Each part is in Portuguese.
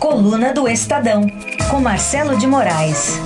Coluna do Estadão, com Marcelo de Moraes.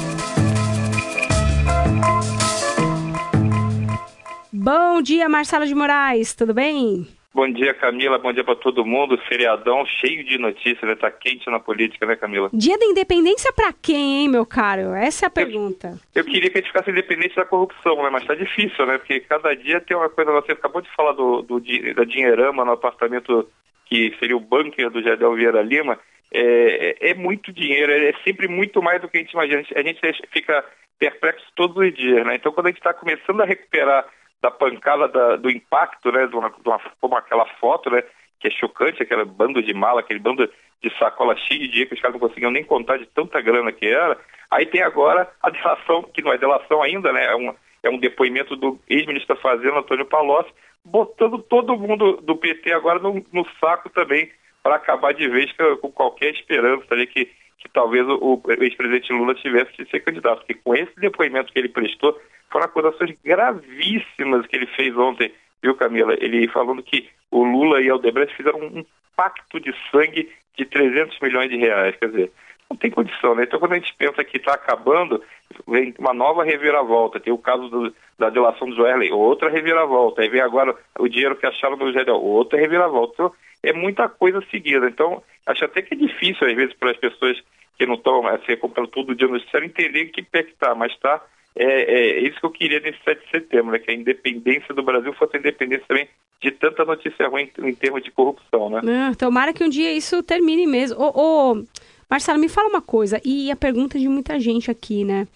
Bom dia, Marcelo de Moraes, tudo bem? Bom dia, Camila. Bom dia para todo mundo. Feriadão cheio de notícias, né? Tá quente na política, né, Camila? Dia da independência para quem, hein, meu caro? Essa é a pergunta. Eu, eu, queria que a gente ficasse independente da corrupção, né? Mas tá difícil, né? Porque cada dia tem uma coisa. Você acabou de falar do, do da dinheirama no apartamento que seria o bunker do Jardel Vieira Lima. É, é, é muito dinheiro, é, sempre muito mais do que a gente imagina. A gente, fica perplexo todos os dias, né? Então, quando a gente está começando a recuperar da pancada da, do impacto, né, de uma, de uma, como aquela foto, né, que é chocante, aquele bando de mala, aquele bando de sacola cheia de dinheiro que os caras não conseguiam nem contar de tanta grana que era. Aí tem agora a delação, que não é delação ainda, né, é um, é um depoimento do ex-ministro da Fazenda, Antônio Palocci, botando todo mundo do PT agora no, no saco também, para acabar de vez com qualquer esperança ali que, que talvez o, o ex-presidente Lula tivesse de ser candidato. Porque com esse depoimento que ele prestou, foram acusações gravíssimas que ele fez ontem, viu, Camila? Ele falando que o Lula e o Aldebrecht fizeram um pacto de sangue de 300 milhões de reais. Quer dizer, não tem condição, né? Então, quando a gente pensa que está acabando, vem uma nova reviravolta. Tem o caso do, da delação do Joerley, outra reviravolta. Aí vem agora o dinheiro que acharam no Gedel, outra reviravolta. Então, é muita coisa seguida. Então, acho até que é difícil, às vezes, para as pessoas que não estão assim, acompanhando todo dia no noticiário entender que pé que está, mas está é, é, isso que eu queria nesse 7 de setembro, né? que a independência do Brasil fosse a independência também de tanta notícia ruim em, termos de corrupção, né? Ah, tomara que um dia isso termine mesmo. Ô, Marcelo, me fala uma coisa, e a pergunta de muita gente aqui, né?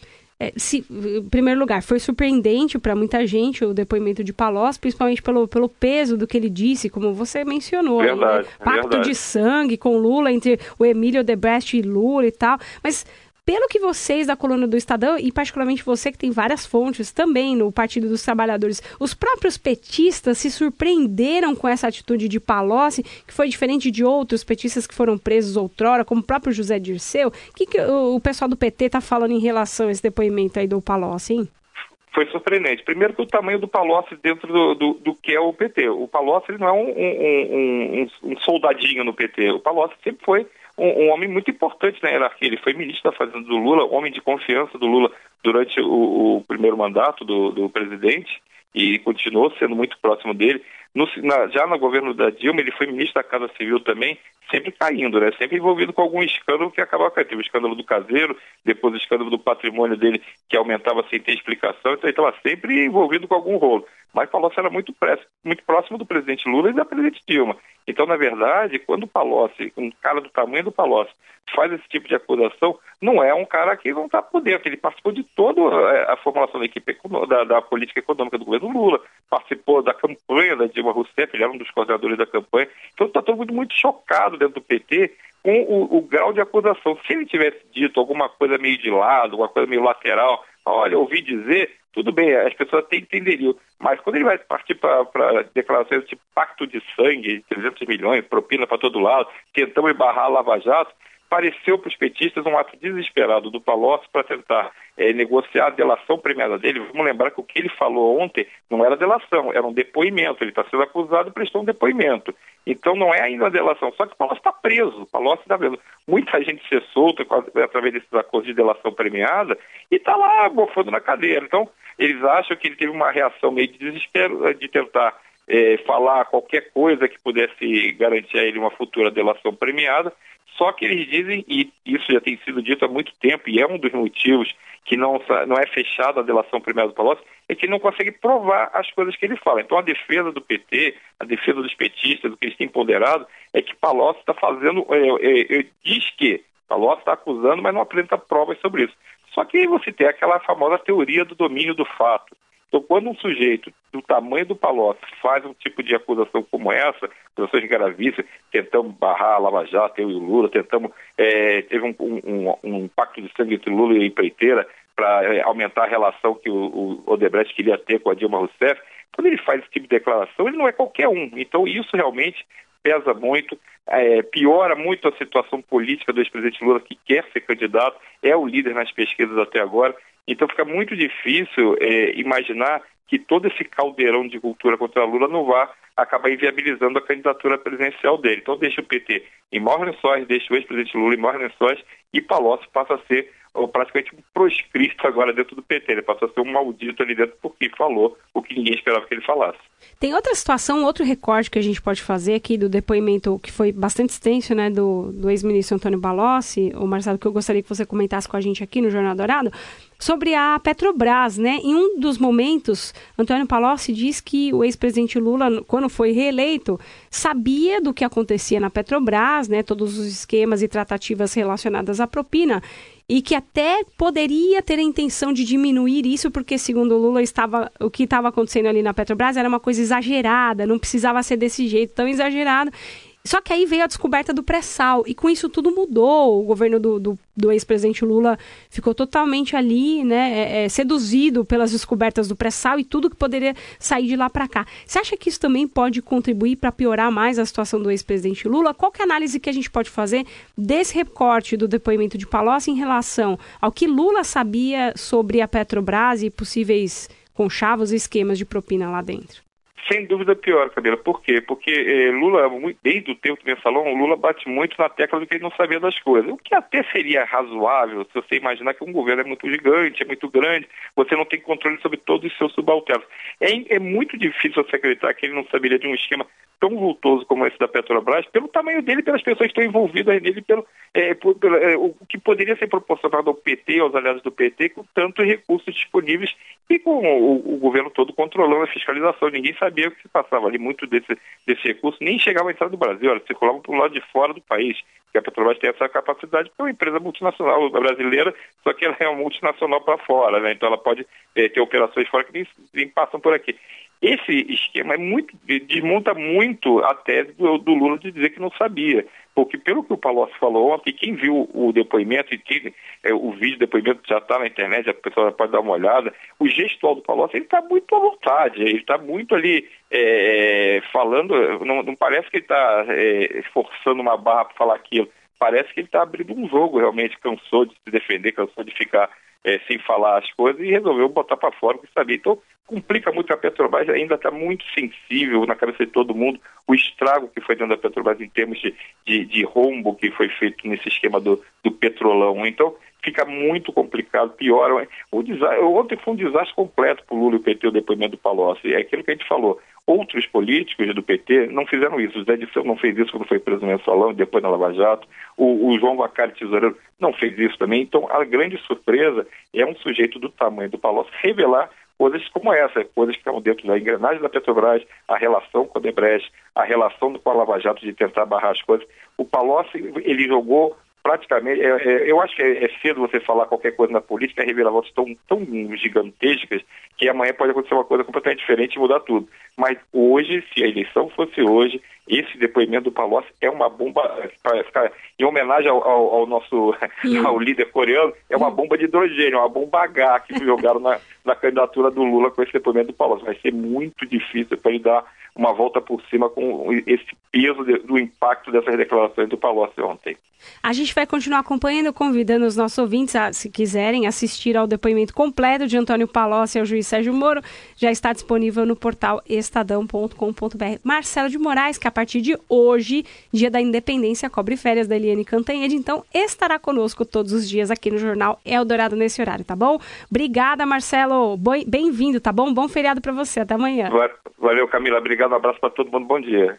É, se, em primeiro lugar, foi surpreendente para muita gente o depoimento de Palós, principalmente pelo, pelo peso do que ele disse, como você mencionou. Verdade, né? Pacto verdade. de sangue com Lula, entre o Emílio Debrecht e Lula e tal. Mas pelo que vocês da coluna do Estadão, e particularmente você que tem várias fontes também no Partido dos Trabalhadores, os próprios petistas se surpreenderam com essa atitude de Palocci, que foi diferente de outros petistas que foram presos outrora, como o próprio José Dirceu. O que, que o pessoal do PT está falando em relação a esse depoimento aí do Palocci, hein? foi surpreendente. Primeiro que o tamanho do Palocci dentro do, do, do que é o PT. O Palocci ele não é um, um, um, um, soldadinho no PT. O Palocci sempre foi um, homem muito importante na hierarquia. Ele foi ministro da Fazenda do Lula, homem de confiança do Lula durante o, o primeiro mandato do, do presidente e continuou sendo muito próximo dele. No, na, já no governo da Dilma, ele foi ministro da Casa Civil também, sempre caindo, né? Sempre envolvido com algum escândalo que acabava caindo. Teve o escândalo do caseiro, depois o escândalo do patrimônio dele, que aumentava sem ter explicação, então ele estava sempre envolvido com algum rolo. Mas Palocci era muito, muito próximo do presidente Lula e da presidente Dilma. Então, na verdade, quando o Palocci, um cara do tamanho do Palocci, faz esse tipo de acusação, não é um cara que não está por dentro. Ele participou de toda é, a formulação da equipe da, da política econômica do governo Lula, participou da campanha da Dilma Rousseff, ele era um dos coordenadores da campanha. Então, está todo mundo muito chocado dentro do PT com o, o, grau de acusação. Se ele tivesse dito alguma coisa meio de lado, alguma coisa meio lateral, olha, ouvi dizer, tudo bem, as pessoas até entenderiam. Mas quando ele vai partir para declarações tipo pacto de sangue, 300 milhões, propina para todo lado, tentamos barrar a Lava Jato, pareceu para os petistas um ato desesperado do Palocci para tentar é, negociar a delação premiada dele. Vamos lembrar que o que ele falou ontem não era delação, era um depoimento. Ele está sendo acusado e prestou um depoimento. Então não é ainda a delação, só que o Palocci está preso. O Palocci está preso. Muita gente se solta através desses acordos de delação premiada e está lá bofando na cadeira. Então eles acham que ele teve uma reação meio de desespero de tentar é, falar qualquer coisa que pudesse garantir a ele uma futura delação premiada só que eles dizem, e isso já tem sido dito há muito tempo, e é um dos motivos que não, não é fechada a delação primária do Palocci, é que não consegue provar as coisas que ele fala. Então a defesa do PT, a defesa dos petistas, do que eles têm ponderado, é que Palocci está fazendo, é, é, diz que Palocci está acusando, mas não apresenta provas sobre isso. Só que você tem aquela famosa teoria do domínio do fato. Então, quando um sujeito do tamanho do Palocci faz um tipo de acusação como essa, acusações gravíssimas, tentamos barrar a Lava Jato, eu e o Lula, tentamos, é, teve um, um, um, pacto de sangue entre Lula e a empreiteira para é, aumentar a relação que o, o Odebrecht queria ter com a Dilma Rousseff. Quando ele faz esse tipo de declaração, ele não é qualquer um. Então, isso realmente pesa muito, é, piora muito a situação política do ex-presidente Lula, que quer ser candidato, é o líder nas pesquisas até agora. Então fica muito difícil é, imaginar que todo esse caldeirão de cultura contra Lula não vá acaba inviabilizando a candidatura presidencial dele. Então deixa o PT em maiores lençóis, deixa o ex-presidente Lula em maiores lençóis e Palocci passa a ser praticamente um proscrito agora dentro do PT. Ele passou a ser um maldito ali dentro porque falou o que ninguém esperava que ele falasse. Tem outra situação, outro recorte que a gente pode fazer aqui do depoimento que foi bastante extenso, né, do, do ex-ministro Antônio Balossi, o Marcelo, que eu gostaria que você comentasse com a gente aqui no Jornal Dourado, sobre a Petrobras, né? Em um dos momentos, Antônio Palocci diz que o ex-presidente Lula, quando foi reeleito, sabia do que acontecia na Petrobras, né? Todos os esquemas e tratativas relacionadas à propina e que até poderia ter a intenção de diminuir isso, porque segundo o Lula estava o que estava acontecendo ali na Petrobras era uma coisa exagerada, não precisava ser desse jeito tão exagerado. Só que aí veio a descoberta do pré-sal, e com isso tudo mudou. O governo do, do, do ex-presidente Lula ficou totalmente ali, né, é, é, seduzido pelas descobertas do pré-sal e tudo que poderia sair de lá para cá. Você acha que isso também pode contribuir para piorar mais a situação do ex-presidente Lula? Qual é a análise que a gente pode fazer desse recorte do depoimento de Palocci em relação ao que Lula sabia sobre a Petrobras e possíveis conchavos e esquemas de propina lá dentro? Sem dúvida pior, Cabela. Por quê? Porque eh, Lula, desde o tempo do mensalão, Lula bate muito na tecla do que ele não sabia das coisas. O que até seria razoável se você imaginar que um governo é muito gigante, é muito grande, você não tem controle sobre todos os seus subalternos. É, é muito difícil você acreditar que ele não saberia de um esquema tão vultoso como esse da Petrobras, pelo tamanho dele, pelas pessoas que estão envolvidas nele, pelo, é, por, pelo é, o que poderia ser proporcionado ao PT, aos aliados do PT, com tantos recursos disponíveis e com o, o, governo todo controlando a fiscalização. Ninguém sabia o que se passava ali. Muito desse, desse recurso nem chegava à entrada do Brasil, olha, circulava para o lado de fora do país. Que a Petrobras tem essa capacidade, porque é uma empresa multinacional brasileira, só que ela é uma multinacional para fora, né? Então ela pode é, ter operações fora que nem, nem passam por aqui. Esse esquema é muito, desmonta muito a tese do, do, Lula de dizer que não sabia. Porque, pelo que o Palocci falou ontem, quem viu o depoimento, e tem, é, o vídeo depoimento já está na internet, a pessoa pode dar uma olhada, o gestual do Palocci, ele está muito à vontade, ele está muito ali é, falando, não, não, parece que ele está é, forçando uma barra para falar aquilo, parece que ele está abrindo um jogo realmente, cansou de se defender, cansou de ficar é, sem falar as coisas e resolveu botar para fora o que sabia. Então, complica muito a Petrobras, ainda está muito sensível na cabeça de todo mundo o estrago que foi dentro da Petrobras em termos de, de, de rombo que foi feito nesse esquema do, do petrolão. Então, fica muito complicado, pior. O desastre, ontem foi um desastre completo para o Lula e o PT, o depoimento do Palocci. É aquilo que a gente falou. Outros políticos do PT não fizeram isso. O Zé Disseu não fez isso quando foi preso no mensalão, depois na Lava Jato. O, o João Vacari Tesoureiro não fez isso também. Então, a grande surpresa é um sujeito do tamanho do Palocci revelar coisas como essa, coisas que estão dentro da engrenagem da Petrobras, a relação com a Debrecht, a relação com a Lava Jato de tentar barrar as coisas. O Palocci, ele jogou praticamente, é, é, eu acho que é, é, cedo você falar qualquer coisa na política, reviravoltas tão, tão gigantescas amanhã pode acontecer uma coisa completamente diferente e mudar tudo. Mas hoje, se a eleição fosse hoje, esse depoimento do Palocci é uma bomba, em homenagem ao, ao, ao nosso ao líder coreano, é uma bomba de hidrogênio, uma bomba H que jogaram na, na candidatura do Lula com esse depoimento do Palocci. Vai ser muito difícil para ele dar uma volta por cima com esse peso de, do impacto dessas declarações do Palocci ontem. A gente vai continuar acompanhando, convidando os nossos ouvintes, a, se quiserem, assistir ao depoimento completo de Antônio Palocci e ao juiz Sérgio Moro. Já está disponível no portal estadão.com.br. Marcelo de Moraes, que a partir de hoje, dia da independência, cobre férias da Eliane Cantanhede, então estará conosco todos os dias aqui no Jornal Eldorado nesse horário, tá bom? Obrigada, Marcelo. Bem-vindo, tá bom? Bom feriado para você. Até amanhã. Valeu, Camila. Obrigado. Um abraço para todo mundo. Bom dia.